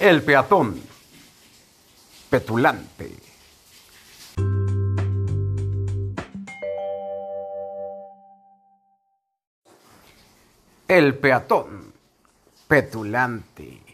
El peatón petulante. El peatón petulante.